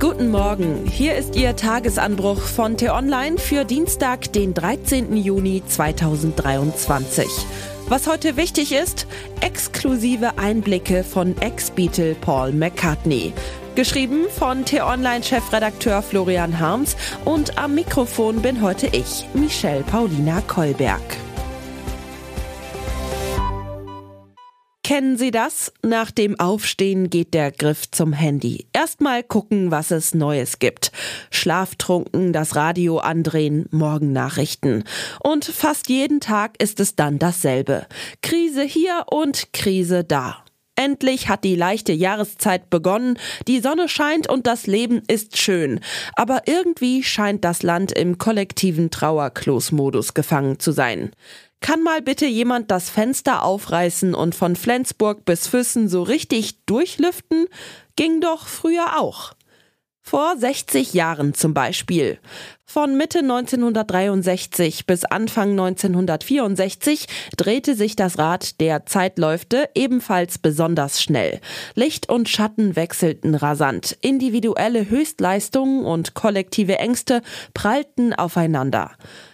Guten Morgen, hier ist Ihr Tagesanbruch von T-Online für Dienstag, den 13. Juni 2023. Was heute wichtig ist, exklusive Einblicke von Ex-Beatle Paul McCartney. Geschrieben von T-Online-Chefredakteur Florian Harms und am Mikrofon bin heute ich, Michelle Paulina Kolberg. Kennen Sie das? Nach dem Aufstehen geht der Griff zum Handy. Erstmal gucken, was es Neues gibt. Schlaftrunken, das Radio andrehen, Morgennachrichten. Und fast jeden Tag ist es dann dasselbe. Krise hier und Krise da. Endlich hat die leichte Jahreszeit begonnen, die Sonne scheint und das Leben ist schön. Aber irgendwie scheint das Land im kollektiven Trauerklos-Modus gefangen zu sein. Kann mal bitte jemand das Fenster aufreißen und von Flensburg bis Füssen so richtig durchlüften? Ging doch früher auch. Vor 60 Jahren zum Beispiel. Von Mitte 1963 bis Anfang 1964 drehte sich das Rad der Zeitläufte ebenfalls besonders schnell. Licht und Schatten wechselten rasant. Individuelle Höchstleistungen und kollektive Ängste prallten aufeinander.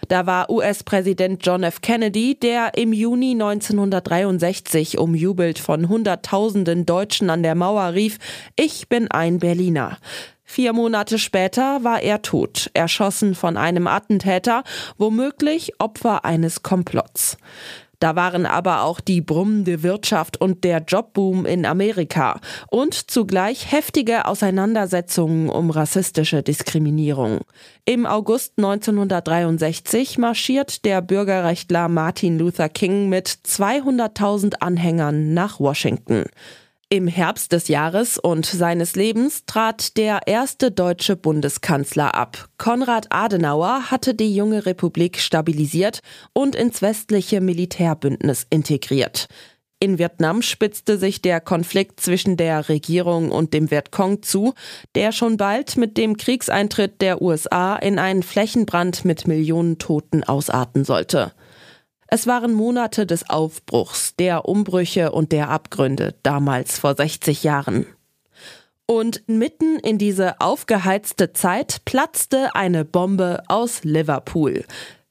Da war US-Präsident John F. Kennedy, der im Juni 1963 umjubelt von Hunderttausenden Deutschen an der Mauer rief, ich bin ein Berliner. Vier Monate später war er tot, erschossen von einem Attentäter, womöglich Opfer eines Komplotts. Da waren aber auch die brummende Wirtschaft und der Jobboom in Amerika und zugleich heftige Auseinandersetzungen um rassistische Diskriminierung. Im August 1963 marschiert der Bürgerrechtler Martin Luther King mit 200.000 Anhängern nach Washington. Im Herbst des Jahres und seines Lebens trat der erste deutsche Bundeskanzler ab. Konrad Adenauer hatte die junge Republik stabilisiert und ins westliche Militärbündnis integriert. In Vietnam spitzte sich der Konflikt zwischen der Regierung und dem Vietcong zu, der schon bald mit dem Kriegseintritt der USA in einen Flächenbrand mit Millionen Toten ausarten sollte. Es waren Monate des Aufbruchs, der Umbrüche und der Abgründe, damals vor 60 Jahren. Und mitten in diese aufgeheizte Zeit platzte eine Bombe aus Liverpool.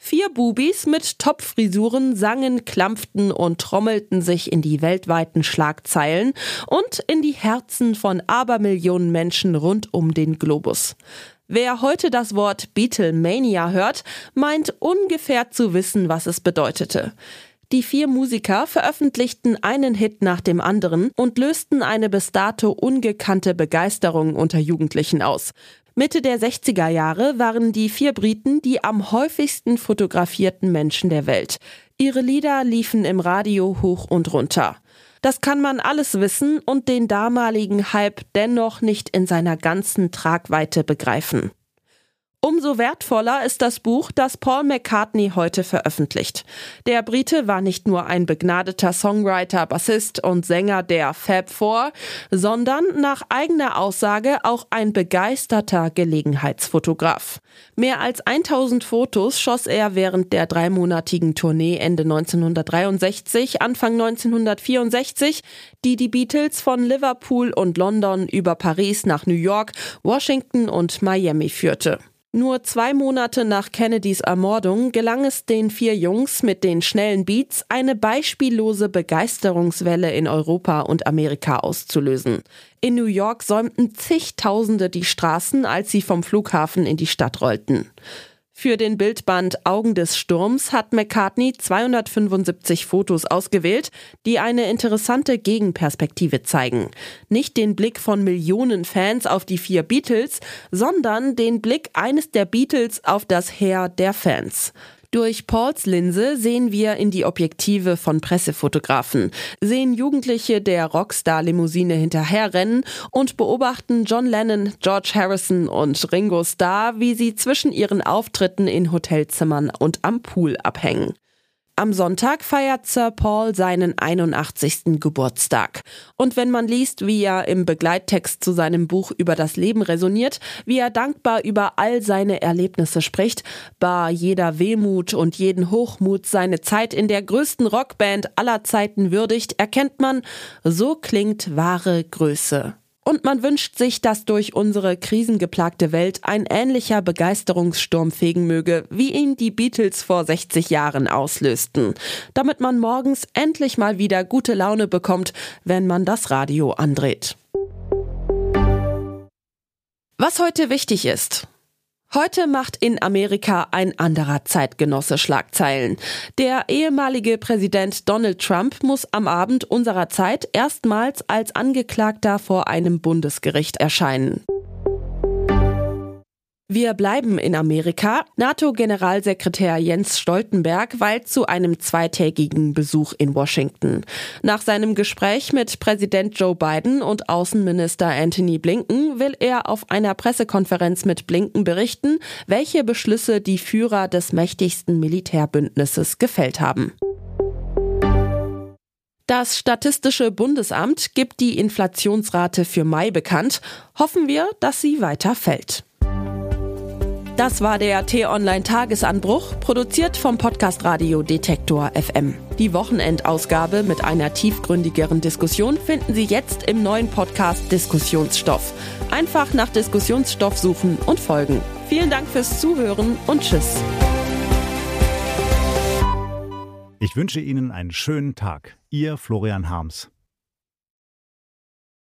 Vier Bubis mit Topfrisuren sangen, klampften und trommelten sich in die weltweiten Schlagzeilen und in die Herzen von Abermillionen Menschen rund um den Globus. Wer heute das Wort Beatlemania hört, meint ungefähr zu wissen, was es bedeutete. Die vier Musiker veröffentlichten einen Hit nach dem anderen und lösten eine bis dato ungekannte Begeisterung unter Jugendlichen aus. Mitte der 60er Jahre waren die vier Briten die am häufigsten fotografierten Menschen der Welt. Ihre Lieder liefen im Radio hoch und runter. Das kann man alles wissen und den damaligen Hype dennoch nicht in seiner ganzen Tragweite begreifen. Umso wertvoller ist das Buch, das Paul McCartney heute veröffentlicht. Der Brite war nicht nur ein begnadeter Songwriter, Bassist und Sänger der Fab Four, sondern nach eigener Aussage auch ein begeisterter Gelegenheitsfotograf. Mehr als 1000 Fotos schoss er während der dreimonatigen Tournee Ende 1963, Anfang 1964, die die Beatles von Liverpool und London über Paris nach New York, Washington und Miami führte. Nur zwei Monate nach Kennedys Ermordung gelang es den vier Jungs mit den schnellen Beats, eine beispiellose Begeisterungswelle in Europa und Amerika auszulösen. In New York säumten zigtausende die Straßen, als sie vom Flughafen in die Stadt rollten. Für den Bildband Augen des Sturms hat McCartney 275 Fotos ausgewählt, die eine interessante Gegenperspektive zeigen. Nicht den Blick von Millionen Fans auf die vier Beatles, sondern den Blick eines der Beatles auf das Heer der Fans. Durch Pauls Linse sehen wir in die Objektive von Pressefotografen, sehen Jugendliche der Rockstar-Limousine hinterherrennen und beobachten John Lennon, George Harrison und Ringo Starr, wie sie zwischen ihren Auftritten in Hotelzimmern und am Pool abhängen. Am Sonntag feiert Sir Paul seinen 81. Geburtstag. Und wenn man liest, wie er im Begleittext zu seinem Buch über das Leben resoniert, wie er dankbar über all seine Erlebnisse spricht, bar jeder Wehmut und jeden Hochmut seine Zeit in der größten Rockband aller Zeiten würdigt, erkennt man, so klingt wahre Größe. Und man wünscht sich, dass durch unsere krisengeplagte Welt ein ähnlicher Begeisterungssturm fegen möge, wie ihn die Beatles vor 60 Jahren auslösten. Damit man morgens endlich mal wieder gute Laune bekommt, wenn man das Radio andreht. Was heute wichtig ist. Heute macht in Amerika ein anderer Zeitgenosse Schlagzeilen. Der ehemalige Präsident Donald Trump muss am Abend unserer Zeit erstmals als Angeklagter vor einem Bundesgericht erscheinen. Wir bleiben in Amerika. NATO-Generalsekretär Jens Stoltenberg weilt zu einem zweitägigen Besuch in Washington. Nach seinem Gespräch mit Präsident Joe Biden und Außenminister Anthony Blinken will er auf einer Pressekonferenz mit Blinken berichten, welche Beschlüsse die Führer des mächtigsten Militärbündnisses gefällt haben. Das Statistische Bundesamt gibt die Inflationsrate für Mai bekannt. Hoffen wir, dass sie weiter fällt. Das war der T-Online-Tagesanbruch, produziert vom Podcast Radio Detektor FM. Die Wochenendausgabe mit einer tiefgründigeren Diskussion finden Sie jetzt im neuen Podcast Diskussionsstoff. Einfach nach Diskussionsstoff suchen und folgen. Vielen Dank fürs Zuhören und Tschüss. Ich wünsche Ihnen einen schönen Tag. Ihr Florian Harms.